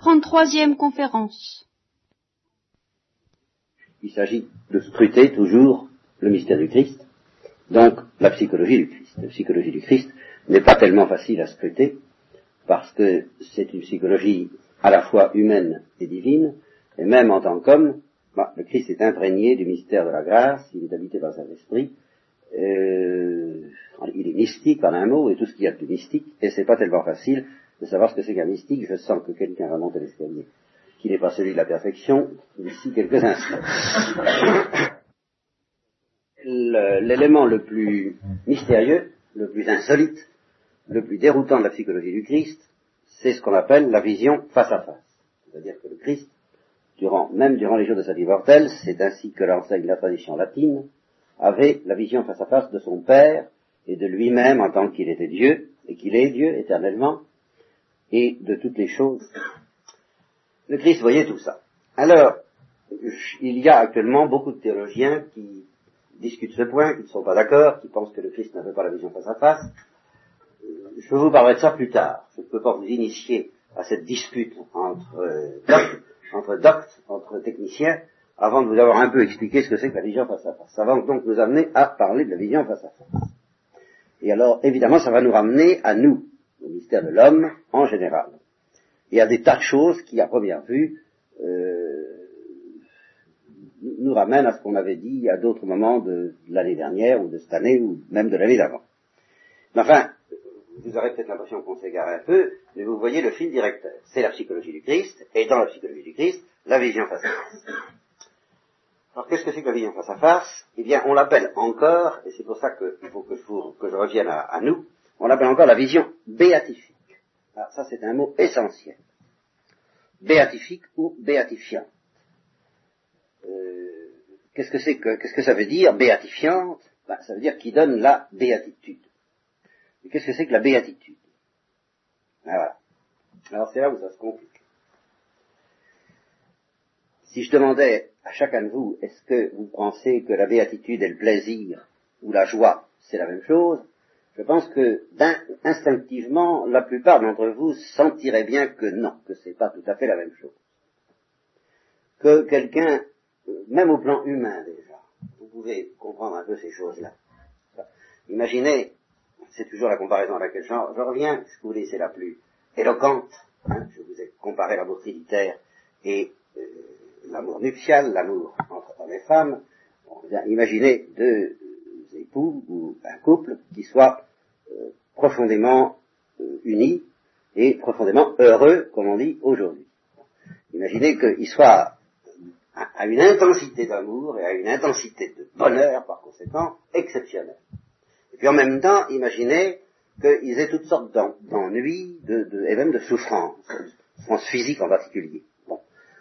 33e conférence. Il s'agit de scruter toujours le mystère du Christ, donc la psychologie du Christ. La psychologie du Christ n'est pas tellement facile à scruter, parce que c'est une psychologie à la fois humaine et divine, et même en tant qu'homme, bah, le Christ est imprégné du mystère de la grâce, il est habité par Saint-Esprit, euh, il est mystique en un mot, et tout ce qu'il y a de mystique, et c'est pas tellement facile de savoir ce que c'est qu'un mystique, je sens que quelqu'un va monter l'escalier, qui n'est pas celui de la perfection, d'ici quelques instants. L'élément le plus mystérieux, le plus insolite, le plus déroutant de la psychologie du Christ, c'est ce qu'on appelle la vision face à face. C'est-à-dire que le Christ, durant, même durant les jours de sa vie mortelle, c'est ainsi que l'enseigne la tradition latine, avait la vision face à face de son Père et de lui-même en tant qu'il était Dieu, et qu'il est Dieu éternellement, et de toutes les choses. Le Christ voyait tout ça. Alors, il y a actuellement beaucoup de théologiens qui discutent ce point, qui ne sont pas d'accord, qui pensent que le Christ n'avait pas la vision face à face. Je vous parlerai de ça plus tard. Je ne peux pas vous initier à cette dispute entre euh, doctes, entre doctes, entre techniciens, avant de vous avoir un peu expliqué ce que c'est que la vision face à face. Ça va donc nous amener à parler de la vision face à face. Et alors, évidemment, ça va nous ramener à nous, mystère de l'homme en général. Il y a des tas de choses qui, à première vue, euh, nous ramènent à ce qu'on avait dit à d'autres moments de, l'année dernière, ou de cette année, ou même de l'année d'avant. Mais enfin, vous aurez peut-être l'impression qu'on s'égare un peu, mais vous voyez le fil directeur. C'est la psychologie du Christ, et dans la psychologie du Christ, la vision face à face. Alors qu'est-ce que c'est que la vision face à face? Eh bien, on l'appelle encore, et c'est pour ça qu'il faut que je, que je revienne à nous, on l'appelle encore la vision béatifique. Alors, ah, ça, c'est un mot essentiel. Béatifique ou béatifiante. Euh, qu'est-ce que ça veut dire, béatifiante? Ben, Ça veut dire qui donne la béatitude. Et qu'est-ce que c'est que la béatitude? Ben, voilà. Alors c'est là où ça se complique. Si je demandais à chacun de vous, est-ce que vous pensez que la béatitude et le plaisir ou la joie, c'est la même chose? Je pense que instinctivement, la plupart d'entre vous sentiraient bien que non, que c'est pas tout à fait la même chose. Que quelqu'un, même au plan humain déjà, vous pouvez comprendre un peu ces choses-là. Imaginez, c'est toujours la comparaison à laquelle je, reviens, je vous c'est la plus éloquente. Hein, je vous ai comparé l'amour trinitaire et euh, l'amour nuptial, l'amour entre hommes et femmes. imaginez deux époux ou un couple qui soit euh, profondément euh, unis et profondément heureux, comme on dit aujourd'hui. Imaginez qu'il soit à, une intensité d'amour et à une intensité de bonheur, par conséquent, exceptionnelle. Et puis en même temps, imaginez qu'ils aient toutes sortes d'ennuis de, et même de souffrances, souffrances physiques en particulier. Bon.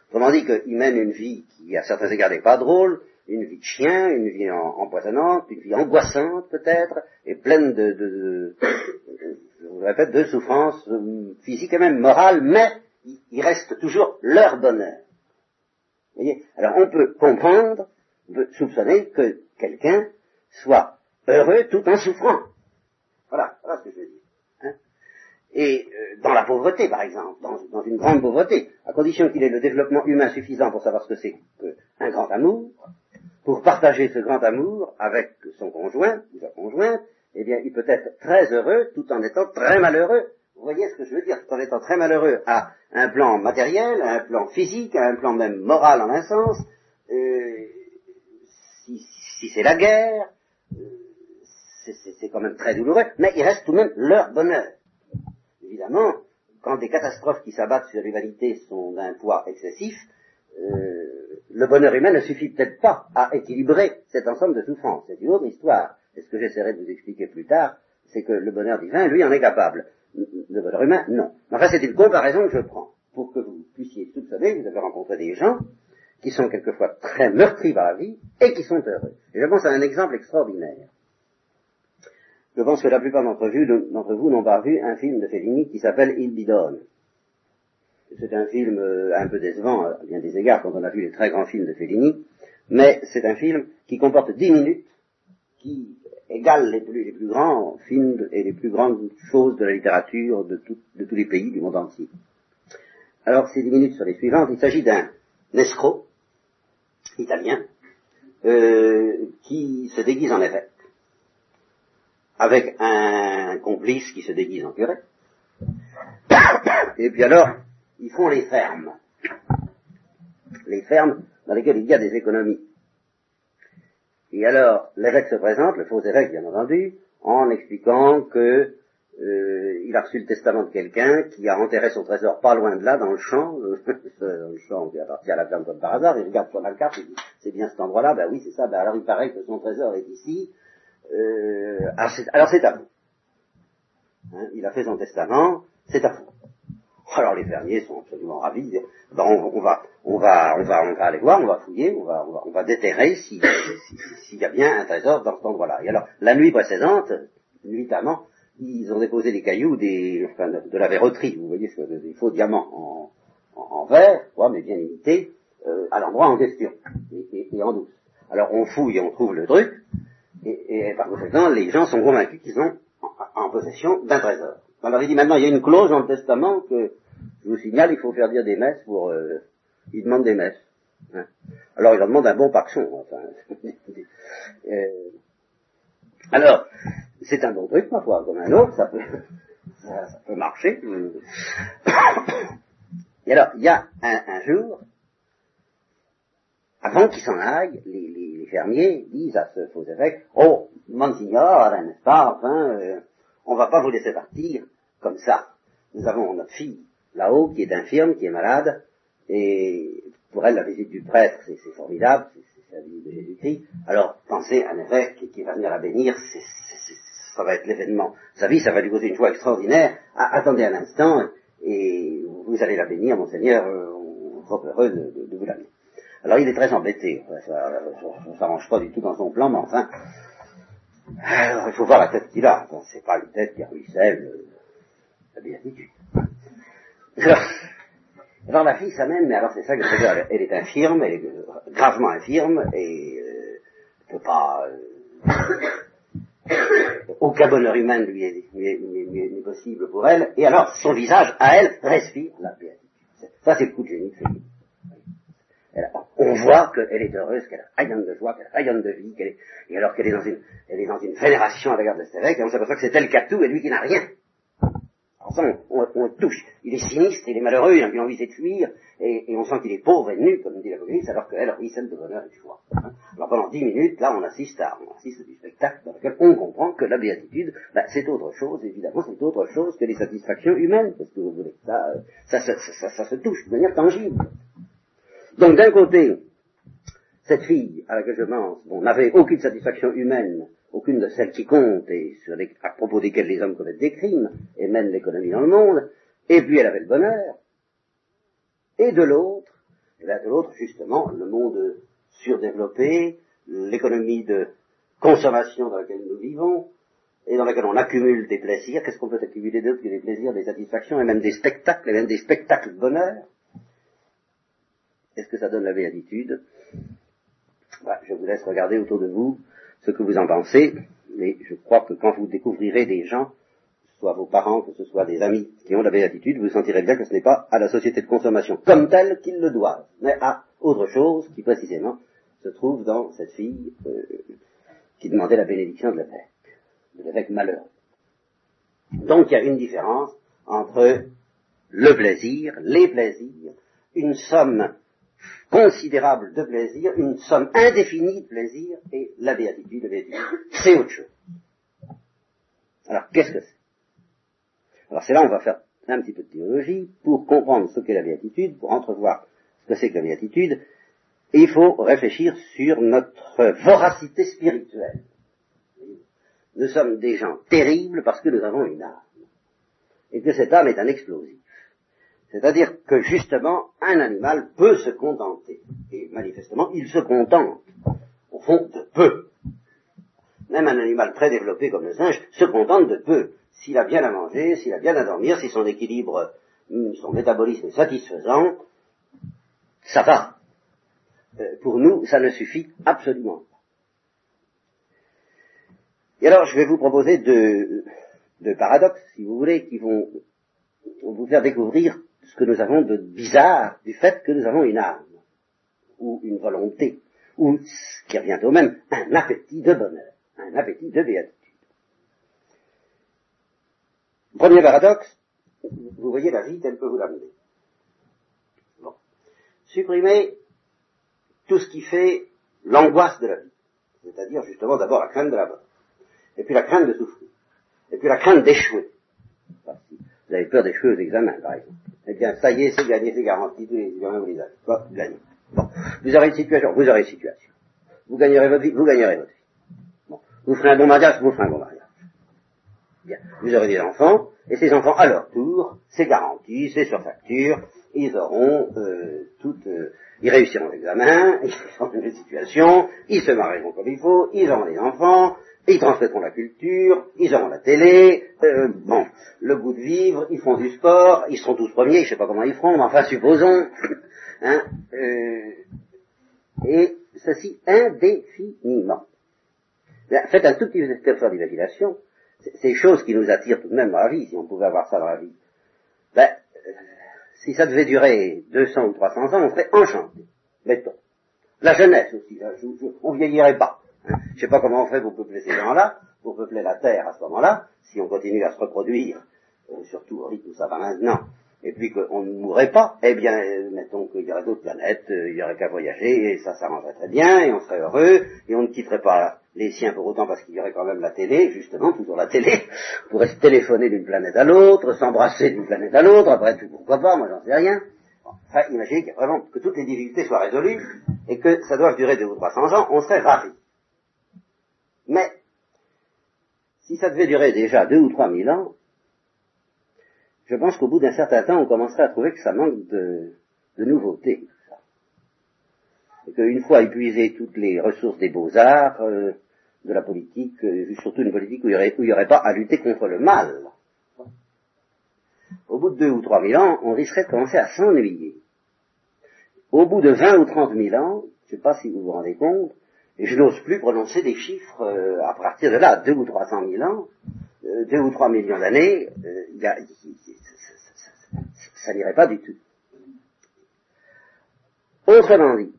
Autrement dit qu'ils mènent une vie qui, à certains égards, n'est pas drôle, une vie de chien, une vie empoisonnante, une vie angoissante peut-être, et pleine de, de, je vous répète, de souffrances euh, physiques et même morales, mais il reste toujours leur bonheur. Vous voyez? Alors on peut comprendre, soupçonner que quelqu'un soit heureux tout en souffrant. Voilà, voilà ce que je veux dire. Hein. et euh, dans la pauvreté, par exemple, dans, une grande pauvreté, à condition qu'il ait le développement humain suffisant pour savoir ce que c'est qu'un grand amour, pour partager ce grand amour avec son conjoint ou sa conjointe, eh bien, il peut être très heureux tout en étant très malheureux. Vous voyez ce que je veux dire Tout en étant très malheureux à un plan matériel, à un plan physique, à un plan même moral en un sens. Euh, si, c'est la guerre, euh, c'est quand même très douloureux, mais il reste tout de même leur bonheur. Évidemment, quand des catastrophes qui s'abattent sur l'humanité sont d'un poids excessif, le bonheur humain ne suffit peut-être pas à équilibrer cet ensemble de souffrances. C'est une autre histoire. Et ce que j'essaierai de vous expliquer plus tard, c'est que le bonheur divin, lui, en est capable. Le bonheur humain, non. Enfin, c'est une comparaison que je prends pour que vous puissiez soupçonner, vous avez rencontré des gens qui sont quelquefois très meurtris par la vie et qui sont heureux. Et je pense à un exemple extraordinaire. Je pense que la plupart d'entre vous, n'ont pas vu un film de Fellini qui s'appelle Il bidonne. C'est un film euh, un peu décevant à bien des égards quand on a vu les très grands films de Fellini, mais c'est un film qui comporte dix minutes, qui égale les plus, grands films et les plus grandes choses de la littérature de, tous les pays du monde entier. Alors, ces dix minutes sont les suivantes. Il s'agit d'un escroc italien euh, qui se déguise en évêque, avec un complice qui se déguise en curé. Et puis alors, ils font les fermes. Les fermes dans lesquelles il y a des économies. Et alors, l'évêque se présente, le faux évêque bien entendu, en expliquant que euh, il a reçu le testament de quelqu'un qui a enterré son trésor pas loin de là, dans le champ, dans le champ qui appartient à la ferme comme par hasard, il regarde sur la carte, il dit, c'est bien cet endroit-là, ben oui, c'est ça, ben alors il paraît que son trésor est ici, euh, alors c'est à vous. Hein, il a fait son testament, c'est à vous. Alors les fermiers sont absolument ravis. Ben, on, va, on, va, on, va, on va aller voir, on va fouiller, on va, on va, on va déterrer s'il si, y a bien un trésor dans cet endroit-là. Et alors, la nuit précédente, nuitamment, ils ont déposé des cailloux, des, enfin, de, la verroterie, vous voyez, des faux diamants en, en, verre, mais bien imités, euh, à l'endroit en question, et, et, en douce. Alors on fouille et on trouve le truc, et, et par conséquent, les gens sont convaincus qu'ils ont en, possession d'un trésor. On leur dit maintenant, il y a une clause dans le testament que, je vous signale, il faut faire dire des messes pour... Euh, ils demandent des messes. Hein. Alors ils leur demandent un bon paxon, enfin. euh, alors, c'est un bon truc, ma foi, comme un autre, ça peut, ça, peut marcher. Et alors, il y a un, jour, avant qu'ils s'en aillent, les, fermiers disent à ce faux évêque, oh, Monsignor, n'est-ce pas, enfin, euh, on va pas vous laisser partir comme ça. Nous avons notre fille là-haut qui est infirme, qui est malade, et pour elle, la visite du prêtre, c'est formidable, c'est la visite de Jésus-Christ. Alors, pensez à un évêque qui va venir la bénir, ça va être l'événement. Sa vie, ça va lui causer une joie extraordinaire. Ah, attendez un instant, et vous allez la bénir, monseigneur, on est trop heureux de, vous la. Alors il est très embêté, ça ne s'arrange pas du tout dans son plan, mais enfin, alors, il faut voir la tête qu'il a. C'est pas une tête qui ruisselle euh, la béatitude. Alors, alors la fille s'amène, mais alors c'est ça que je veux dire, elle est infirme, elle est gravement infirme, et euh, peut pas... Euh, aucun bonheur humain lui est, possible pour elle, et alors son visage, à elle, respire la béatitude. Ça, c'est le coup de génie on voit qu'elle est heureuse, qu'elle rayonne de joie, qu'elle rayonne de vie, qu'elle et alors qu'elle est dans une, elle est dans une vénération à l'égard de cet et on s'aperçoit que c'est elle qui a tout et lui qui n'a rien. Alors on, on, touche. Il est sinistre, il est malheureux, il a envie de fuir, et, on sent qu'il est pauvre et nu, comme dit la communiste, alors qu'elle celle de bonheur et de joie. Alors pendant dix minutes, là, on assiste à, on assiste du spectacle dans lequel on comprend que la béatitude, ben, c'est autre chose, évidemment, c'est autre chose que les satisfactions humaines, parce que vous voulez. Ça, ça, ça, ça, se touche de manière tangible. Donc d'un côté, cette fille à laquelle je pense, n'avait aucune satisfaction humaine aucune de celles qui comptent et à propos desquelles les hommes commettent des crimes et mènent l'économie dans le monde, et puis elle avait le bonheur, et de l'autre, bien de l'autre justement le monde surdéveloppé, l'économie de consommation dans laquelle nous vivons, et dans laquelle on accumule des plaisirs, qu'est-ce qu'on peut accumuler d'autre que des plaisirs, des satisfactions, et même des spectacles, et même des spectacles de bonheur? Est-ce que ça donne la béatitude bah, Je vous laisse regarder autour de vous ce que vous en pensez, mais je crois que quand vous découvrirez des gens, que ce soit vos parents, que ce soit des amis qui ont la béatitude, vous sentirez bien que ce n'est pas à la société de consommation comme telle qu'ils le doivent, mais à autre chose qui précisément se trouve dans cette fille euh, qui demandait la bénédiction de l'évêque, de l'évêque malheureux. Donc il y a une différence entre le plaisir, les plaisirs, une somme considérable de plaisir, une somme indéfinie de plaisir, et la béatitude, la béatitude, c'est autre chose. Alors, qu'est-ce que c'est? Alors, c'est là on va faire un petit peu de théologie pour comprendre ce qu'est la béatitude, pour entrevoir ce que c'est que la béatitude, et il faut réfléchir sur notre voracité spirituelle. Nous sommes des gens terribles parce que nous avons une âme, et que cette âme est un explosif. C'est-à-dire que justement, un animal peut se contenter. Et manifestement, il se contente, au fond, de peu. Même un animal très développé comme le singe se contente de peu. S'il a bien à manger, s'il a bien à dormir, si son équilibre, hmm, son métabolisme est satisfaisant, ça va. Euh, pour nous, ça ne suffit absolument pas. Et alors, je vais vous proposer deux, deux paradoxes, si vous voulez, qui vont vous faire découvrir ce que nous avons de bizarre du fait que nous avons une âme, ou une volonté, ou, ce qui revient au même, un appétit de bonheur, un appétit de béatitude. Premier paradoxe, vous voyez la vie telle que vous l'amenez. Bon. Supprimer tout ce qui fait l'angoisse de la vie. C'est-à-dire justement d'abord la crainte de la mort. Et puis la crainte de souffrir. Et puis la crainte d'échouer. Vous avez peur d'échouer aux examens, par exemple. Eh bien, ça y est, c'est gagné, c'est garanti, tous les examens, vous les avez. Bon, gagné. Bon. Vous aurez une situation, vous aurez une situation. Vous gagnerez votre vie, vous gagnerez votre vie. Bon. Vous ferez un bon mariage, vous ferez un bon mariage. Bien. Vous aurez des enfants, et ces enfants, à leur tour, c'est garanti, c'est sur facture, ils auront euh, toutes, euh, ils réussiront l'examen, ils seront dans une situation, ils se marieront comme il faut, ils auront des enfants, ils transmettront la culture, ils auront la télé, euh, bon, le goût de vivre, ils font du sport, ils seront tous premiers, je sais pas comment ils feront, mais enfin supposons, hein, euh, et ceci indéfiniment. Faites un tout petit effort d'imagination, ces choses qui nous attirent tout de même dans la vie, si on pouvait avoir ça dans la vie, ben, euh, si ça devait durer 200 ou 300 ans, on serait enchanté. Mettons. La jeunesse aussi, on vieillirait pas. Hein. Je sais pas comment on fait pour peupler ces gens-là, pour peupler la Terre à ce moment-là, si on continue à se reproduire, euh, surtout au rythme où ça va maintenant, et puis qu'on ne mourrait pas, eh bien, euh, mettons qu'il y aurait d'autres planètes, il y aurait qu'à voyager, et ça s'arrangerait très bien, et on serait heureux, et on ne quitterait pas les siens pour autant parce qu'il y aurait quand même la télé, justement, toujours la télé, on pourrait se téléphoner d'une planète à l'autre, s'embrasser d'une planète à l'autre, après tout, pourquoi pas, moi j'en sais rien. Enfin, imaginez qu'il vraiment que toutes les difficultés soient résolues et que ça doit durer deux ou trois cents ans, on serait ravis. Mais, si ça devait durer déjà deux ou trois mille ans, je pense qu'au bout d'un certain temps, on commencerait à trouver que ça manque de, de nouveautés qu'une fois épuisé toutes les ressources des beaux-arts, euh, de la politique, euh, surtout une politique où il n'y aurait, pas à lutter contre le mal, au bout de deux ou trois mille ans, on risquerait de commencer à s'ennuyer. Au bout de vingt ou trente mille ans, je ne sais pas si vous vous rendez compte, et je n'ose plus prononcer des chiffres euh, à partir de là, deux ou trois cent mille ans, deux ou trois millions d'années, ça n'irait pas du tout. Autrement dit,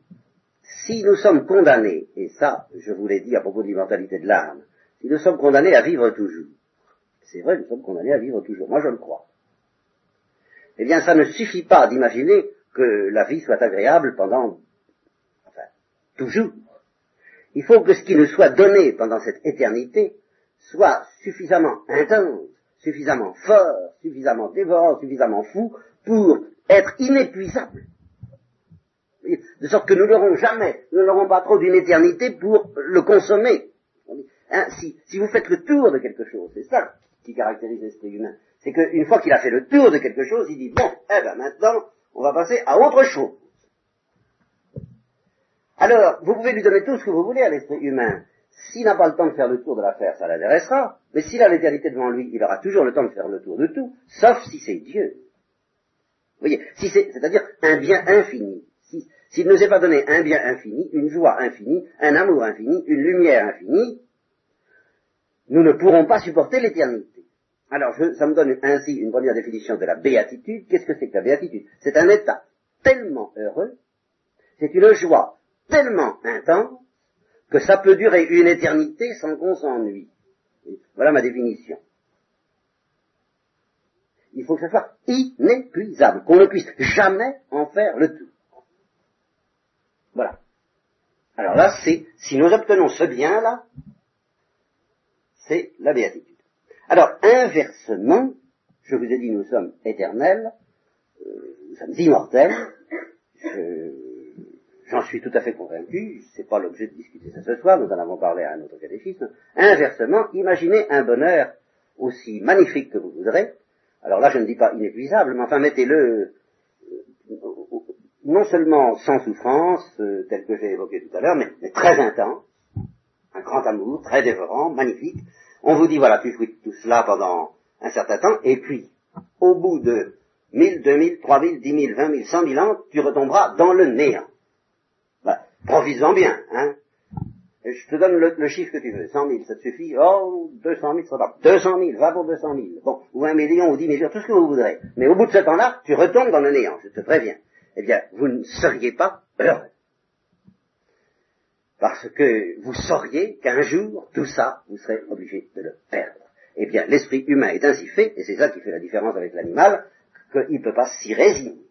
si nous sommes condamnés, et ça, je vous l'ai dit à propos de l'immortalité de l'âme, si nous sommes condamnés à vivre toujours, c'est vrai, nous sommes condamnés à vivre toujours, moi je le crois, eh bien ça ne suffit pas d'imaginer que la vie soit agréable pendant, enfin, toujours. Il faut que ce qui nous soit donné pendant cette éternité soit suffisamment intense, suffisamment fort, suffisamment dévorant, suffisamment fou pour être inépuisable de sorte que nous n'aurons jamais, nous n'aurons pas trop d'une éternité pour le consommer. Hein, si, vous faites le tour de quelque chose, c'est ça qui caractérise l'esprit humain, c'est qu'une fois qu'il a fait le tour de quelque chose, il dit, bon, eh ben maintenant, on va passer à autre chose. Alors, vous pouvez lui donner tout ce que vous voulez à l'esprit humain. S'il n'a pas le temps de faire le tour de l'affaire, ça l'intéressera. Mais s'il a l'éternité devant lui, il aura toujours le temps de faire le tour de tout, sauf si c'est Dieu. Vous voyez, si c'est, c'est-à-dire un bien infini. S'il nous est pas donné un bien infini, une joie infinie, un amour infini, une lumière infinie, nous ne pourrons pas supporter l'éternité. Alors, ça me donne ainsi une première définition de la béatitude. Qu'est-ce que c'est que la béatitude? C'est un état tellement heureux, c'est une joie tellement intense, que ça peut durer une éternité sans qu'on s'ennuie. Voilà ma définition. Il faut que ça soit inépuisable, qu'on ne puisse jamais en faire le tout. Voilà. Alors là, c'est, si nous obtenons ce bien-là, c'est la béatitude. Alors, inversement, je vous ai dit, nous sommes éternels, euh, nous sommes immortels, j'en suis tout à fait convaincu, c'est pas l'objet de discuter ça ce soir, nous en avons parlé à un autre catéchisme. Inversement, imaginez un bonheur aussi magnifique que vous voudrez, alors là je ne dis pas inépuisable, mais enfin mettez-le non seulement sans souffrance, euh, tel que j'ai évoqué tout à l'heure, mais, très intense, un grand amour, très dévorant, magnifique. On vous dit, voilà, tu jouis tout cela pendant un certain temps, et puis, au bout de mille, deux mille, trois mille, dix mille, vingt mille, cent mille ans, tu retomberas dans le néant. Bah, bien, hein. je te donne le, chiffre que tu veux, 100 000, ça te suffit? Oh, 200 000, ça va. 200 000, va pour 200 000. Bon, ou un million, ou 10 millions, tout ce que vous voudrez. Mais au bout de ce temps-là, tu retombes dans le néant, je te préviens. Eh bien, vous ne seriez pas heureux. Parce que vous sauriez qu'un jour, tout ça, vous serez obligé de le perdre. Eh bien, l'esprit humain est ainsi fait, et c'est ça qui fait la différence avec l'animal, qu'il ne peut pas s'y résigner.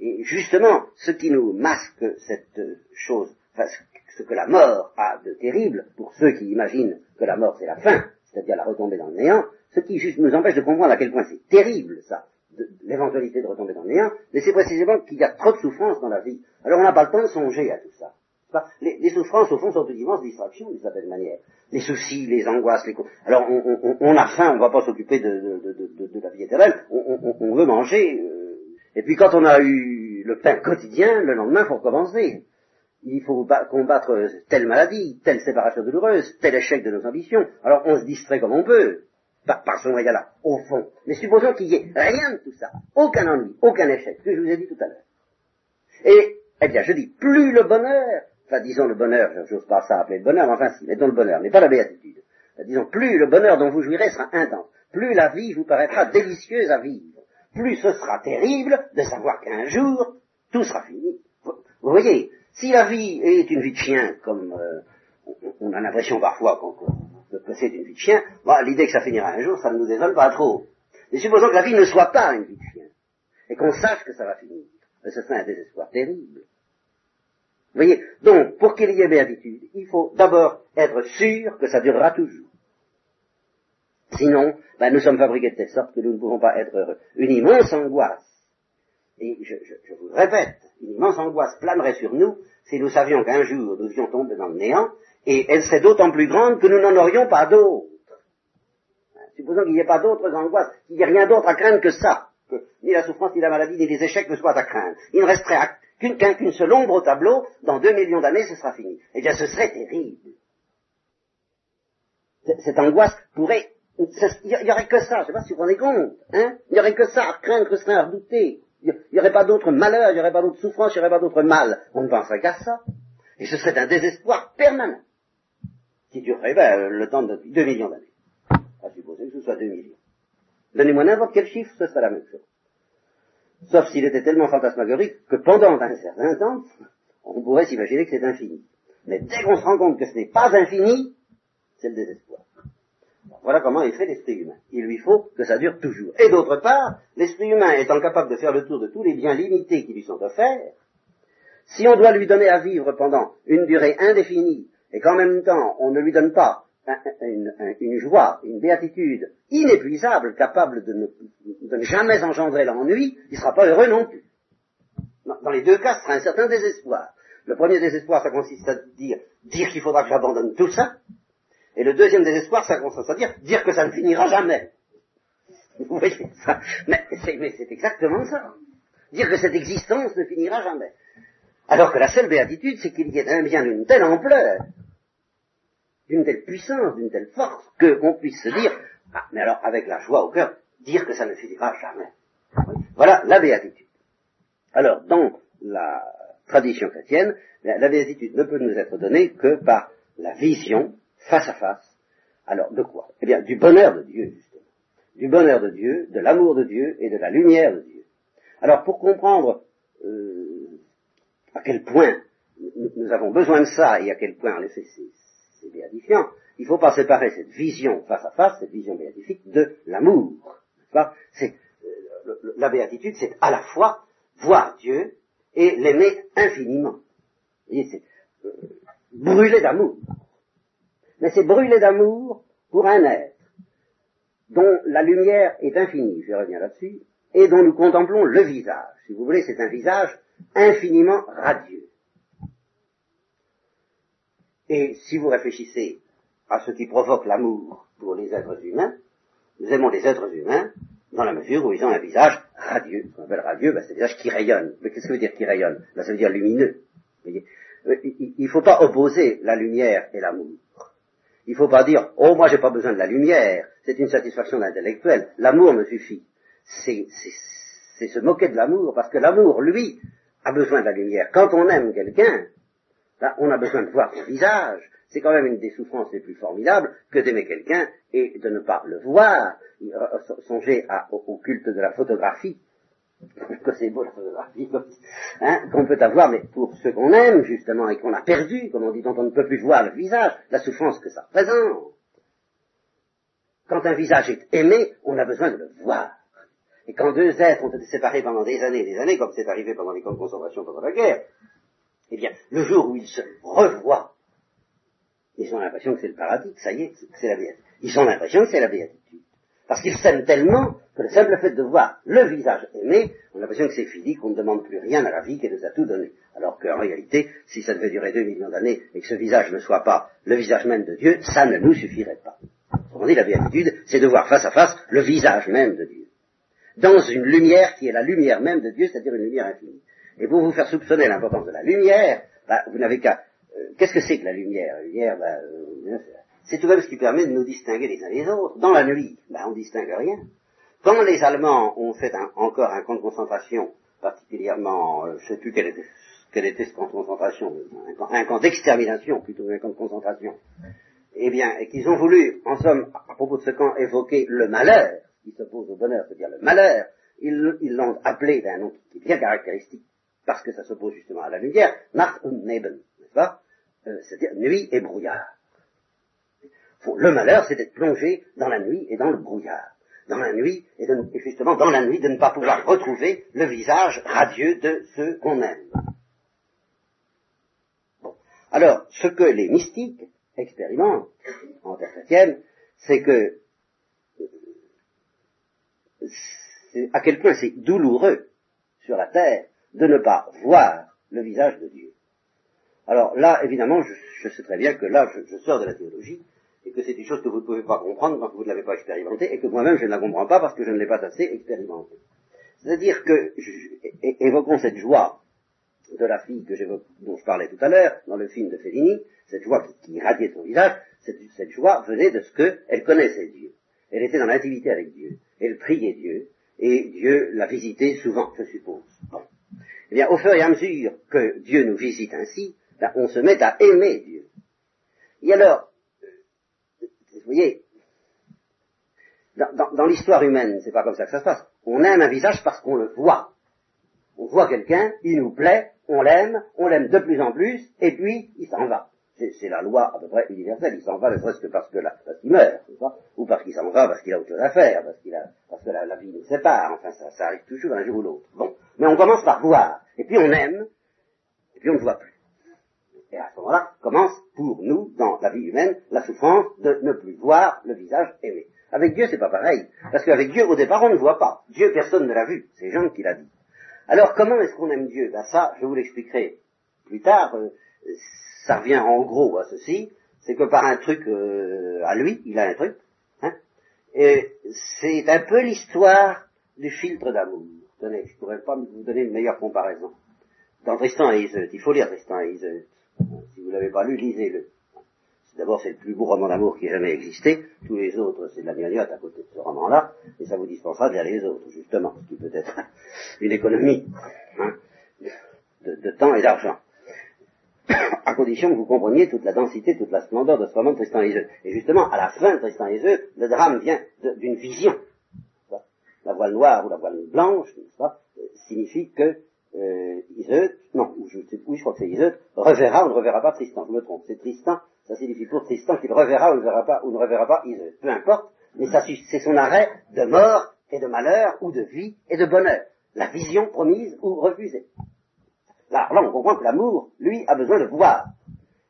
Et justement, ce qui nous masque cette chose, ce que la mort a de terrible, pour ceux qui imaginent que la mort c'est la fin, c'est-à-dire la retombée dans le néant, ce qui juste nous empêche de comprendre à quel point c'est terrible ça, l'éventualité de retomber dans le néant, mais c'est précisément qu'il y a trop de souffrance dans la vie. Alors on n'a pas le temps de songer à tout ça. Les, souffrances, au fond, sont une immense distraction, d'une certaine manière. Les soucis, les angoisses, les... Alors, on, a faim, on ne va pas s'occuper de, la vie éternelle, on, veut manger. Euh, et puis, quand on a eu le pain quotidien, le lendemain, il faut recommencer il faut combattre telle maladie, telle séparation douloureuse, tel échec de nos ambitions. Alors on se distrait comme on peut, par, ce moyen-là, au fond. Mais supposons qu'il n'y ait rien de tout ça, aucun ennui, aucun échec, que je vous ai dit tout à l'heure. Et, eh bien, je dis, plus le bonheur, enfin disons le bonheur, j'ose pas ça appeler le bonheur, mais enfin si, mettons le bonheur, mais pas la béatitude. Disons, plus le bonheur dont vous jouirez sera intense, plus la vie vous paraîtra délicieuse à vivre, plus ce sera terrible de savoir qu'un jour, tout sera fini. vous voyez, si la vie est une vie de chien, comme euh, on a l'impression parfois qu'on que c'est une vie de chien, bah, l'idée que ça finira un jour, ça ne nous désole pas trop. Mais supposons que la vie ne soit pas une vie de chien, et qu'on sache que ça va finir, ben, ce serait un désespoir terrible. Vous voyez Donc, pour qu'il y ait béatitude, il faut d'abord être sûr que ça durera toujours. Sinon, ben, nous sommes fabriqués de telle sorte que nous ne pouvons pas être heureux. Une immense angoisse, et je, je vous répète, une immense angoisse planerait sur nous si nous savions qu'un jour nous ions tomber dans le néant, et elle serait d'autant plus grande que nous n'en aurions pas d'autres. Supposons qu'il n'y ait pas d'autres angoisses, qu'il n'y ait rien d'autre à craindre que ça, que ni la souffrance, ni la maladie, ni les échecs ne soient à craindre. Il ne resterait qu'une seule ombre au tableau, dans deux millions d'années, ce sera fini. Eh bien, ce serait terrible. Cette angoisse pourrait... Il n'y aurait que ça, je ne sais pas si vous vous rendez compte. Hein il n'y aurait que ça à craindre, que ce serait à redouter. Il n'y aurait pas d'autre malheur, il n'y aurait pas d'autre souffrance, il n'y aurait pas d'autre mal. On ne penserait qu'à ça. Et ce serait un désespoir permanent, qui durerait ben, le temps de deux millions d'années. À supposer que ce soit deux millions. Donnez-moi n'importe quel chiffre, ce serait la même chose. Sauf s'il était tellement fantasmagorique que pendant un certain temps, on pourrait s'imaginer que c'est infini. Mais dès qu'on se rend compte que ce n'est pas infini, c'est le désespoir. Voilà comment est fait l'esprit humain. Il lui faut que ça dure toujours. Et d'autre part, l'esprit humain étant capable de faire le tour de tous les biens limités qui lui sont offerts, si on doit lui donner à vivre pendant une durée indéfinie, et qu'en même temps on ne lui donne pas une, joie, une béatitude inépuisable, capable de ne, jamais engendrer l'ennui, il ne sera pas heureux non plus. Dans les deux cas, ce sera un certain désespoir. Le premier désespoir, ça consiste à dire, dire qu'il faudra que j'abandonne tout ça, et le deuxième désespoir, ça consiste à dire, dire que ça ne finira jamais. Vous voyez ça? Mais c'est exactement ça. Dire que cette existence ne finira jamais. Alors que la seule béatitude, c'est qu'il y ait un bien d'une telle ampleur, d'une telle puissance, d'une telle force, qu'on puisse se dire, ah, mais alors avec la joie au cœur, dire que ça ne finira jamais. Voilà la béatitude. Alors, dans la tradition chrétienne, la béatitude ne peut nous être donnée que par la vision face à face. Alors, de quoi? Eh bien, du bonheur de Dieu, justement. Du bonheur de Dieu, de l'amour de Dieu et de la lumière de Dieu. Alors, pour comprendre euh, à quel point nous, avons besoin de ça et à quel point, en effet, c'est béatifiant, il ne faut pas séparer cette vision face à face, cette vision béatifique, de l'amour. C'est euh, la béatitude, c'est à la fois voir Dieu et l'aimer infiniment. C'est euh, brûler d'amour mais c'est brûler d'amour pour un être dont la lumière est infinie, je reviens là-dessus, et dont nous contemplons le visage. Si vous voulez, c'est un visage infiniment radieux. Et si vous réfléchissez à ce qui provoque l'amour pour les êtres humains, nous aimons les êtres humains dans la mesure où ils ont un visage radieux. Ce qu'on appelle radieux, ben, c'est un visage qui rayonne. Mais qu'est-ce que veut dire qui rayonne? Ben, Ça veut dire lumineux. Euh, il ne faut pas opposer la lumière et l'amour. Il ne faut pas dire, oh, moi j'ai pas besoin de la lumière, c'est une satisfaction intellectuelle, l'amour me suffit. C'est se moquer de l'amour, parce que l'amour, lui, a besoin de la lumière. Quand on aime quelqu'un, On a besoin de voir son visage. C'est quand même une des souffrances les plus formidables que d'aimer quelqu'un et de ne pas le voir. Songez au culte de la photographie que c'est beau la photographie, hein, qu'on peut avoir, mais pour ceux qu'on aime, justement, et qu'on a perdu, comme on dit, dont on ne peut plus voir le visage, la souffrance que ça représente. Quand un visage est aimé, on a besoin de le voir. Et quand deux êtres ont été séparés pendant des années et des années, comme c'est arrivé pendant les camps de concentration pendant la guerre, eh bien, le jour où ils se revoient, ils ont l'impression que c'est le paradis, ça y est, c'est la béatitude. Ils ont l'impression que c'est la béatitude. Parce qu'ils s'aiment tellement que le simple fait de voir le visage aimé, on a l'impression que c'est fini, qu'on ne demande plus rien à la vie, qu'elle nous a tout donné. Alors qu'en réalité, si ça devait durer deux millions d'années et que ce visage ne soit pas le visage même de Dieu, ça ne nous suffirait pas. On dit la béatitude, c'est de voir face à face le visage même de Dieu. Dans une lumière qui est la lumière même de Dieu, c'est-à-dire une lumière infinie. Et pour vous faire soupçonner l'importance de la lumière, bah, vous n'avez qu'à... Euh, qu'est-ce que c'est que la lumière? La lumière, bah, euh, c'est tout de même ce qui permet de nous distinguer les uns les autres. Dans la nuit, ben, on distingue rien. Quand les Allemands ont fait encore un camp de concentration, particulièrement, euh, je ne sais plus quel était, ce camp de concentration, un camp, d'extermination plutôt qu'un camp de concentration, eh bien, et qu'ils ont voulu, en somme, à propos de ce camp, évoquer le malheur, qui s'oppose au bonheur, c'est-à-dire le malheur, ils l'ont appelé d'un nom qui est bien caractéristique, parce que ça s'oppose justement à la lumière, Nacht und Neben, n'est-ce pas euh, C'est-à-dire nuit et brouillard. Le malheur, c'est d'être plongé dans la nuit et dans le brouillard. Dans la nuit, et, justement dans la nuit, de ne pas pouvoir retrouver le visage radieux de ceux qu'on aime. Alors, ce que les mystiques expérimentent en terre chrétienne, c'est que à quel point c'est douloureux sur la terre de ne pas voir le visage de Dieu. Alors là, évidemment, je, sais très bien que là, je sors de la théologie, et que c'est une chose que vous ne pouvez pas comprendre quand vous ne l'avez pas expérimenté, et que moi-même je ne la comprends pas parce que je ne l'ai pas assez expérimenté. C'est-à-dire que, évoquons cette joie de la fille que dont je parlais tout à l'heure, dans le film de Fellini, cette joie qui, irradiait son visage, cette, joie venait de ce qu'elle connaissait Dieu. Elle était dans l'intimité avec Dieu. Elle priait Dieu, et Dieu l'a visité souvent, je suppose. Eh bien, au fur et à mesure que Dieu nous visite ainsi, ben, on se met à aimer Dieu. Et alors, vous voyez, dans, l'histoire humaine, c'est pas comme ça que ça se passe. On aime un visage parce qu'on le voit. On voit quelqu'un, il nous plaît, on l'aime, on l'aime de plus en plus, et puis il s'en va. C'est la loi à peu près universelle. Il s'en va ne serait-ce que parce que parce qu'il meurt, ou parce qu'il s'en va parce qu'il a autre chose à faire, parce que la, vie nous sépare. Enfin, ça, ça arrive toujours un jour ou l'autre. Bon, mais on commence par voir, et puis on aime, et puis on ne voit plus. Et à ce moment-là, commence pour nous, dans la vie humaine, la souffrance de ne plus voir le visage aimé. Avec Dieu, c'est pas pareil. Parce qu'avec Dieu, au départ, on ne voit pas. Dieu, personne ne l'a vu. C'est Jean qui l'a dit. Alors, comment est-ce qu'on aime Dieu? Ben ça, je vous l'expliquerai plus tard. Euh, ça revient en gros à ceci. C'est que par un truc euh, à lui, il a un truc. Hein, et c'est un peu l'histoire du filtre d'amour. Tenez, je pourrais pas vous donner une meilleure comparaison. Dans Tristan et Iseut, il faut lire Tristan et Iseut. Si vous ne l'avez pas lu, lisez-le. D'abord, c'est le plus beau roman d'amour qui ait jamais existé. Tous les autres, c'est de la gnognotte à côté de ce roman-là. Et ça vous dispensera de les autres, justement. Ce qui peut être une économie hein, de, temps et d'argent. À condition que vous compreniez toute la densité, toute la splendeur de ce roman Tristan et Iseut. Et justement, à la fin de Tristan et Iseut, le drame vient d'une vision. La voile noire ou la voile blanche, signifie que euh, non, je, oui, je crois que c'est Iseut, reverra ou ne reverra pas Tristan, je me trompe, c'est Tristan, ça signifie pour Tristan qu'il reverra ou ne verra pas, ou ne reverra pas Iseut, peu importe, mais c'est son arrêt de mort et de malheur, ou de vie et de bonheur, la vision promise ou refusée. Là, là on comprend que l'amour, lui, a besoin de voir,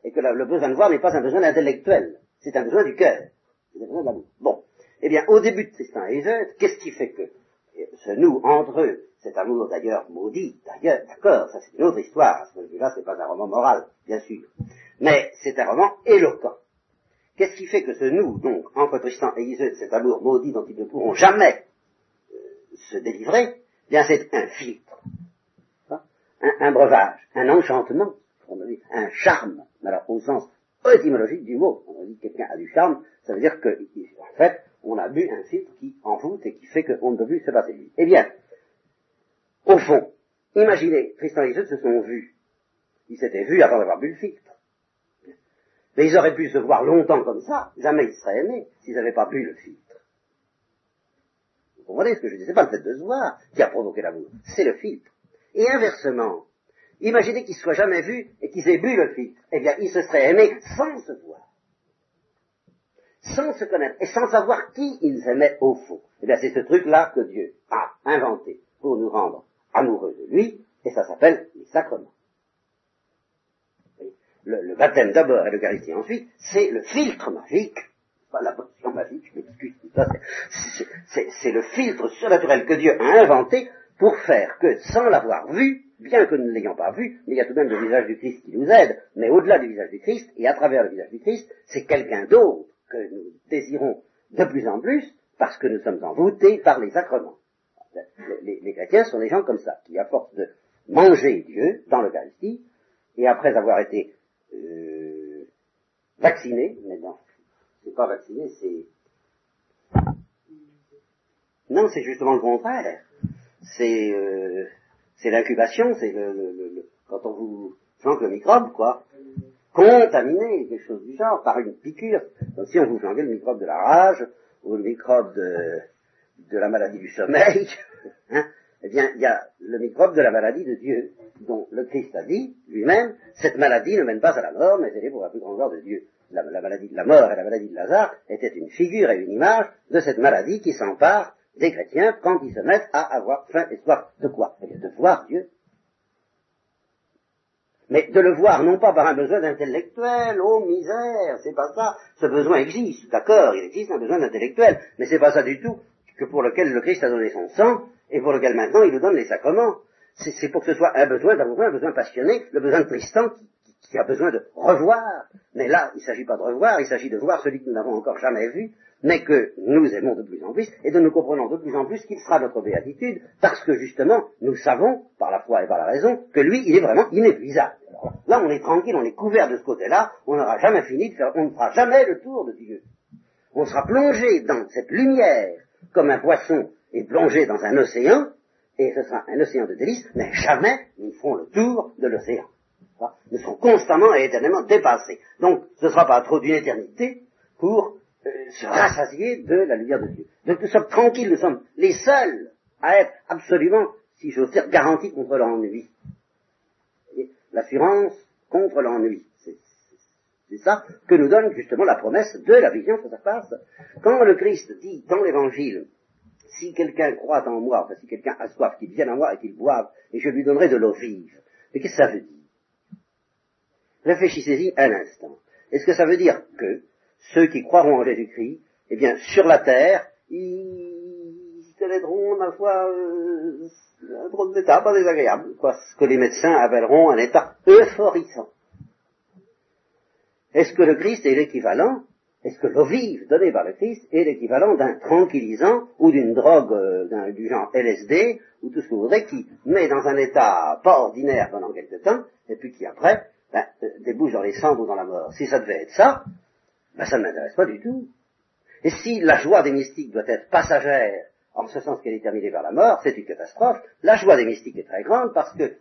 et que le besoin de voir n'est pas un besoin intellectuel, c'est un besoin du cœur, c'est un besoin de l'amour. Bon, eh bien, au début de Tristan et Iseut, qu'est-ce qui fait que ce nous entre eux cet amour d'ailleurs maudit, d'ailleurs, d'accord, ça c'est une autre histoire, à ce point là c'est pas un roman moral, bien sûr. Mais c'est un roman éloquent. Qu'est-ce qui fait que ce nous, donc, entre Tristan et Iseut, cet amour maudit dont ils ne pourront jamais euh, se délivrer, eh bien c'est un filtre, un, breuvage, un enchantement, un charme, alors au sens étymologique du mot. On dit que quelqu'un a du charme, ça veut dire que, en fait, on a bu un filtre qui envoûte et qui fait qu'on ne peut plus se passer. Eh bien, au fond, imaginez, Tristan et Iseut se sont vus Ils s'étaient vus avant d'avoir bu le filtre. Mais ils auraient pu se voir longtemps comme ça, jamais ils seraient aimés s'ils n'avaient pas bu le filtre. Vous comprenez ce que je dis C'est pas le fait de se voir qui a provoqué l'amour, c'est le filtre. Et inversement, imaginez qu'ils ne soient jamais vus et qu'ils aient bu le filtre. Eh bien, ils se seraient aimés sans se voir, sans se connaître et sans savoir qui ils aimaient au fond. Eh bien, c'est ce truc-là que Dieu a inventé pour nous rendre amoureux de lui, et ça s'appelle les sacrements le, baptême d'abord et l'Eucharistie ensuite, c'est le filtre magique, pas la potion magique, je m'excuse, c'est le filtre surnaturel que Dieu a inventé pour faire que, sans l'avoir vu, bien que nous ne l'ayons pas vu, mais il y a tout de même le visage du Christ qui nous aide, mais au-delà du visage du Christ, et à travers le visage du Christ, c'est quelqu'un d'autre que nous désirons de plus en plus, parce que nous sommes envoûtés par les sacrements. Les, chrétiens sont des gens comme ça, qui à force de manger Dieu dans l'Eucharistie, et après avoir été euh, vacciné, mais non, c'est pas vacciné, c'est... Non, c'est justement le contraire. C'est euh, c'est l'incubation, c'est le, quand on vous flanque le microbe, quoi. Contaminé, quelque chose du genre, par une piqûre. Comme si on vous flanquait le microbe de la rage, ou le microbe de, la maladie du sommeil. Hein eh bien, il y a le microbe de la maladie de Dieu, dont le Christ a dit lui-même, cette maladie ne mène pas à la mort, mais elle est pour la plus grande gloire de Dieu. La, maladie de la mort et la maladie de Lazare étaient une figure et une image de cette maladie qui s'empare des chrétiens quand ils se mettent à avoir faim et soif. De quoi? Eh de voir Dieu. Mais de le voir non pas par un besoin d'intellectuel, oh misère, c'est pas ça. Ce besoin existe, d'accord, il existe un besoin d'intellectuel, mais c'est pas ça du tout que pour lequel le Christ a donné son sang, et pour lequel maintenant il nous donne les sacrements. C'est pour que ce soit un besoin d'amour, un besoin passionné, le besoin de Tristan qui, qui, a besoin de revoir. Mais là, il ne s'agit pas de revoir, il s'agit de voir celui que nous n'avons encore jamais vu, mais que nous aimons de plus en plus, et de nous comprenons de plus en plus qu'il sera notre béatitude, parce que justement, nous savons, par la foi et par la raison, que lui, il est vraiment inépuisable. là, on est tranquille, on est couvert de ce côté-là, on n'aura jamais fini de faire, on ne fera jamais le tour de Dieu. On sera plongé dans cette lumière, comme un poisson et plonger dans un océan, et ce sera un océan de délices, mais jamais nous ferons le tour de l'océan. Nous serons constamment et éternellement dépassés. Donc, ce ne sera pas trop d'une éternité pour se rassasier de la lumière de Dieu. Donc nous sommes tranquilles, nous sommes les seuls à être absolument, si j'ose dire, garantis contre l'ennui. L'assurance contre l'ennui. C'est ça que nous donne justement la promesse de la vision face à face. Quand le Christ dit dans l'évangile, si quelqu'un croit en moi, enfin si quelqu'un a soif, qu'il vienne à moi et qu'il boive, et je lui donnerai de l'eau vive. Mais qu'est-ce que ça veut dire? Réfléchissez-y un instant. Est-ce que ça veut dire que ceux qui croiront en Jésus-Christ, eh bien, sur la terre, ils connaîtront, ma foi, euh, un drôle d'état pas désagréable, quoi, ce que les médecins appelleront un état euphorissant. Est-ce que le Christ est l'équivalent? Est-ce que l'eau vive donnée par le Christ est l'équivalent d'un tranquillisant ou d'une drogue euh, du genre LSD ou tout ce que vous voudrez qui met dans un état pas ordinaire pendant quelque temps et puis qui après ben, euh, débouche dans les cendres ou dans la mort? Si ça devait être ça, ben, ça ne m'intéresse pas du tout. Et si la joie des mystiques doit être passagère, en ce sens qu'elle est terminée vers la mort, c'est une catastrophe, la joie des mystiques est très grande parce que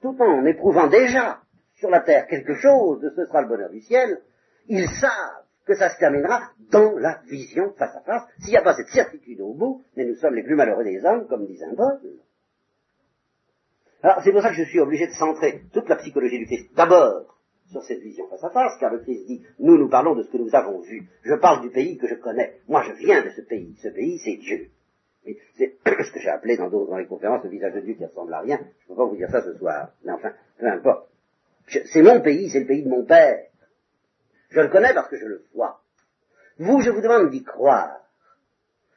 tout en éprouvant déjà sur la terre quelque chose de ce sera le bonheur du ciel, ils savent que ça se terminera dans la vision face à face, s'il n'y a pas cette certitude au bout, mais nous sommes les plus malheureux des hommes, comme disent un Paul. Alors c'est pour ça que je suis obligé de centrer toute la psychologie du Christ d'abord sur cette vision face à face, car le Christ dit, nous nous parlons de ce que nous avons vu. Je parle du pays que je connais. Moi je viens de ce pays. Ce pays c'est Dieu. C'est ce que j'ai appelé dans, dans les conférences le visage de Dieu qui ressemble à rien. Je ne peux pas vous dire ça ce soir. Mais enfin, peu importe. C'est mon pays, c'est le pays de mon père. Je le connais parce que je le vois. Vous, je vous demande d'y croire.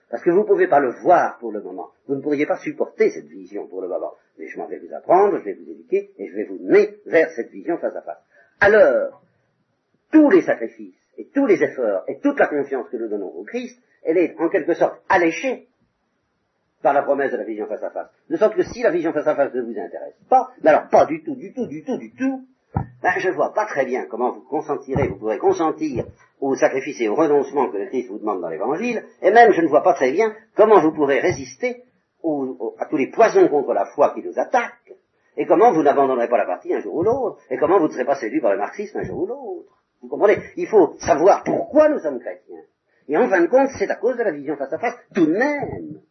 Parce que vous ne pouvez pas le voir pour le moment. Vous ne pourriez pas supporter cette vision pour le moment. Mais je m'en vais vous apprendre, je vais vous éduquer, et je vais vous mener vers cette vision face à face. Alors, tous les sacrifices, et tous les efforts, et toute la confiance que nous donnons au Christ, elle est en quelque sorte alléchée par la promesse de la vision face à face. De sorte que si la vision face à face ne vous intéresse pas, mais alors pas du tout, du tout, du tout, du tout, ben, je ne vois pas très bien comment vous consentirez, vous pourrez consentir au sacrifice et au renoncement que le Christ vous demande dans l'Évangile, et même je ne vois pas très bien comment vous pourrez résister à tous les poisons contre la foi qui nous attaquent, Et comment vous n'abandonnerez pas la partie un jour ou l'autre? Et comment vous ne serez pas séduit par le marxisme un jour ou l'autre? Vous comprenez? Il faut savoir pourquoi nous sommes chrétiens. Et en fin de compte, c'est à cause de la vision face à face, tout de même.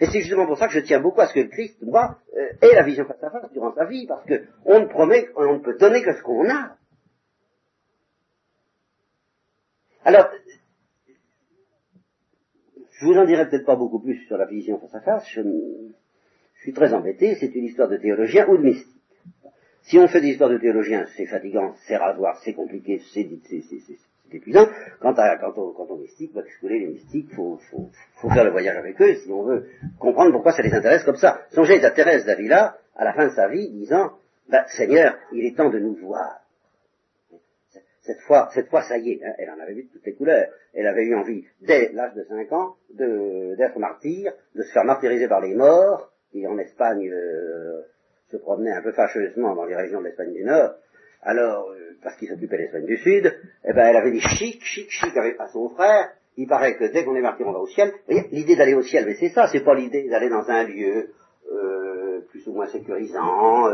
Et c'est justement pour ça que je tiens beaucoup à ce que le Christ, moi, euh, ait la vision face à face durant sa vie, parce qu'on ne promet, on ne peut donner que ce qu'on a. Alors, je vous en dirai peut-être pas beaucoup plus sur la vision face à face. Je, suis très embêté. C'est une histoire de théologien ou de mystique. Si on fait des histoires de théologiens, c'est fatigant, c'est rasoir, c'est compliqué, c'est épuisant. Quant, à, quant, au, quant mystique, bah, les mystiques, faut, faut, faut, faire le voyage avec eux si on veut comprendre pourquoi ça les intéresse comme ça. Songez à Thérèse d'Avila, à la fin de sa vie, disant, bah, Seigneur, il est temps de nous voir. Cette fois, cette fois, ça y est, hein, elle en avait vu de toutes les couleurs. Elle avait eu envie, dès l'âge de 5 ans, d'être martyr, de se faire martyriser par les morts, qui en Espagne euh, se promenaient un peu fâcheusement dans les régions de l'Espagne du Nord. Alors, euh, parce qu'ils s'occupaient de l'Espagne du Sud, eh ben, elle avait dit chic, chic, chic avec à son frère. Il paraît que dès qu'on est martyr, on va au ciel. L'idée d'aller au ciel, mais c'est ça, c'est pas l'idée d'aller dans un lieu euh, plus ou moins sécurisant,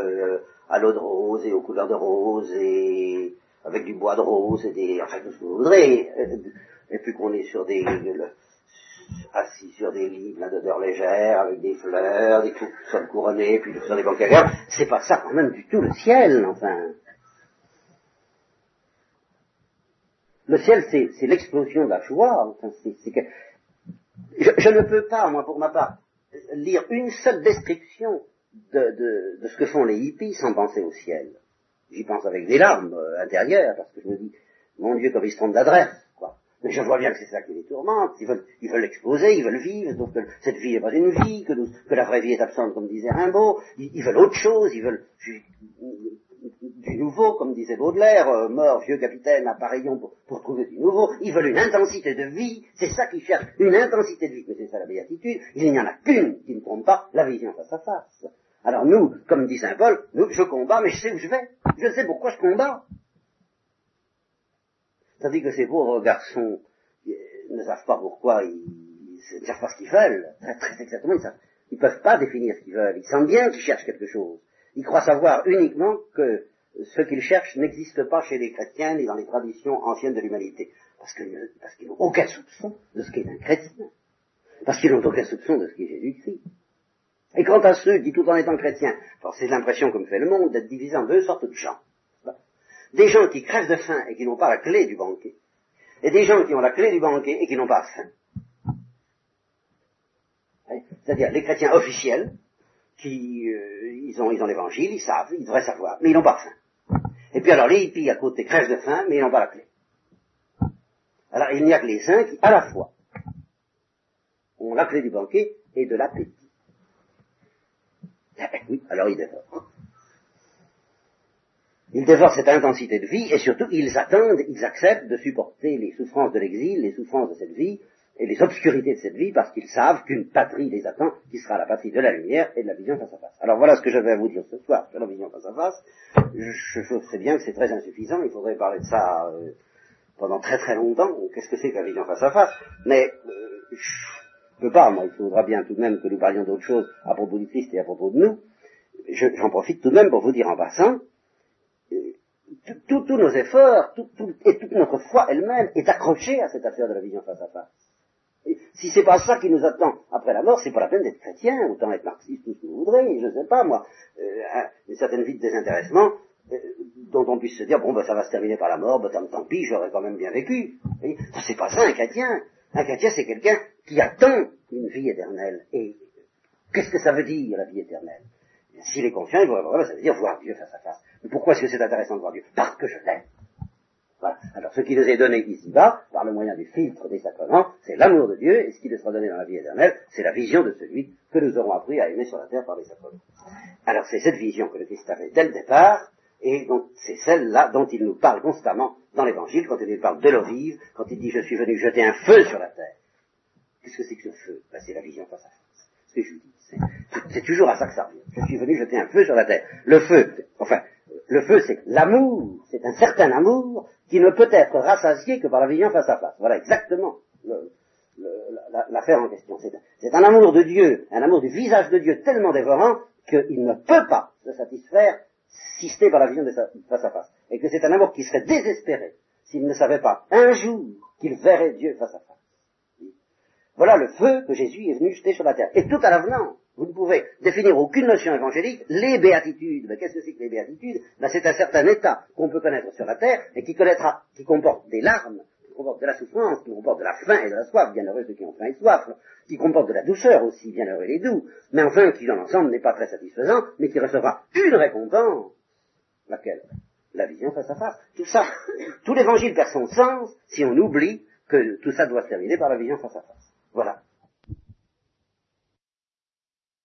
à l'eau de rose et aux couleurs de rose et avec du bois de rose et des, enfin tout ce que vous voudrez, et puis qu'on est sur des, assis sur des lits pleins d'odeurs légères, avec des fleurs, des sommes couronnées, puis sur des banquets c'est pas ça quand même du tout le ciel, enfin. Le ciel, c'est l'explosion de la joie, enfin, c'est que... Je, ne peux pas, moi, pour ma part, lire une seule description de, ce que font les hippies sans penser au ciel. J'y pense avec des larmes euh, intérieures, parce que je me dis, mon Dieu, comme ils se trompent d'adresse. Mais je vois bien que c'est ça qui les tourmente. Ils veulent, ils veulent ils veulent vivre, donc cette vie n'est pas une vie, que, la vraie vie est absente, comme disait Rimbaud. Ils, veulent autre chose, ils veulent du nouveau, comme disait Baudelaire, euh, mort, vieux capitaine, appareillons pour, pour trouver du nouveau. Ils veulent une intensité de vie, c'est ça qu'ils cherchent, une intensité de vie. Mais c'est ça la béatitude. Il n'y en a qu'une qui ne trompe pas, la vision face à face. Alors nous, comme dit Saint Paul, nous, je combats, mais je sais où je vais. Je sais pourquoi je combats. Tandis que ces pauvres garçons ne savent pas pourquoi, ils ne savent pas ce qu'ils veulent. Très, exactement, ils ne peuvent pas définir ce qu'ils veulent. Ils sentent bien qu'ils cherchent quelque chose. Ils croient savoir uniquement que ce qu'ils cherchent n'existe pas chez les chrétiens ni dans les traditions anciennes de l'humanité. Parce qu'ils n'ont aucun soupçon de ce qu'est un chrétien. Parce qu'ils n'ont aucun soupçon de ce qu'est Jésus-Christ. Et quant à ceux qui, tout en étant chrétiens, c'est l'impression que me fait le monde d'être divisé en deux sortes de gens. Des gens qui crèvent de faim et qui n'ont pas la clé du banquet. Et des gens qui ont la clé du banquet et qui n'ont pas faim. C'est-à-dire les chrétiens officiels, qui euh, ils ont l'évangile, ils savent, ils devraient savoir, mais ils n'ont pas faim. Et puis alors les hippies à côté crèvent de faim, mais ils n'ont pas la clé. Alors il n'y a que les saints qui, à la fois, ont la clé du banquet et de l'appétit. Eh oui, alors ils dévorent. Ils dévorent cette intensité de vie et surtout ils attendent, ils acceptent de supporter les souffrances de l'exil, les souffrances de cette vie et les obscurités de cette vie parce qu'ils savent qu'une patrie les attend qui sera la patrie de la lumière et de la vision face à face. Alors voilà ce que je vais à vous dire ce soir sur la vision face à face. Je, sais bien que c'est très insuffisant, il faudrait parler de ça euh, pendant très très longtemps. Qu'est-ce que c'est que la vision face à face? Mais euh, je peux pas, moi, il faudra bien tout de même que nous parlions d'autre chose à propos du Christ et à propos de nous. J'en profite tout de même pour vous dire en passant, tous nos efforts, et toute notre foi elle-même est accrochée à cette affaire de la vision face à face. Et si c'est pas ça qui nous attend après la mort, c'est pas la peine d'être chrétien, autant être marxiste, tout ce que vous voudrez, je sais pas moi, euh, une certaine vie de désintéressement, euh, dont on puisse se dire, bon ben ça va se terminer par la mort, ben tant, pis, j'aurais quand même bien vécu. C'est pas ça un chrétien. Un chrétien, c'est quelqu'un qui attend une vie éternelle. Et qu'est-ce que ça veut dire, la vie éternelle? S'il est conscient, il va ça veut dire voir Dieu face à face. Pourquoi est-ce que c'est intéressant de voir Dieu? Parce que je l'aime. Voilà. Alors, ce qui nous est donné ici-bas, par le moyen du filtre des sacrements, c'est l'amour de Dieu, et ce qui nous sera donné dans la vie éternelle, c'est la vision de celui que nous aurons appris à aimer sur la terre par les sacrements. Alors, c'est cette vision que le Christ avait dès le départ, et donc c'est celle-là dont il nous parle constamment dans l'Évangile, quand il nous parle de l'eau quand il dit je suis venu jeter un feu sur la terre. Qu'est-ce que c'est que ce feu? Ben, C'est la vision face à face. C'est toujours à ça que ça revient. Je suis venu jeter un feu sur la terre. Le feu, enfin, le feu c'est l'amour, c'est un certain amour qui ne peut être rassasié que par la vision face à face. Voilà exactement l'affaire en question. C'est un amour de Dieu, un amour du visage de Dieu tellement dévorant qu'il ne peut pas se satisfaire si c'était par la vision de face à face. Et que c'est un amour qui serait désespéré s'il ne savait pas un jour qu'il verrait Dieu face à face. Voilà le feu que Jésus est venu jeter sur la terre. Et tout à l'avenant, vous ne pouvez définir aucune notion évangélique. Les béatitudes, mais qu'est-ce que c'est que les béatitudes? Ben, C'est un certain état qu'on peut connaître sur la terre et qui connaîtra, qui comporte des larmes, qui comporte de la souffrance, qui comporte de la faim et de la soif, bien heureux ceux qui ont faim et soif, qui comporte de la douceur aussi, bien heureux les doux, mais enfin qui dans l'ensemble n'est pas très satisfaisant, mais qui recevra une récompense. Laquelle? La vision face à face. Tout ça, tout l'évangile perd son sens si on oublie que tout ça doit se terminer par la vision face à face. Voilà.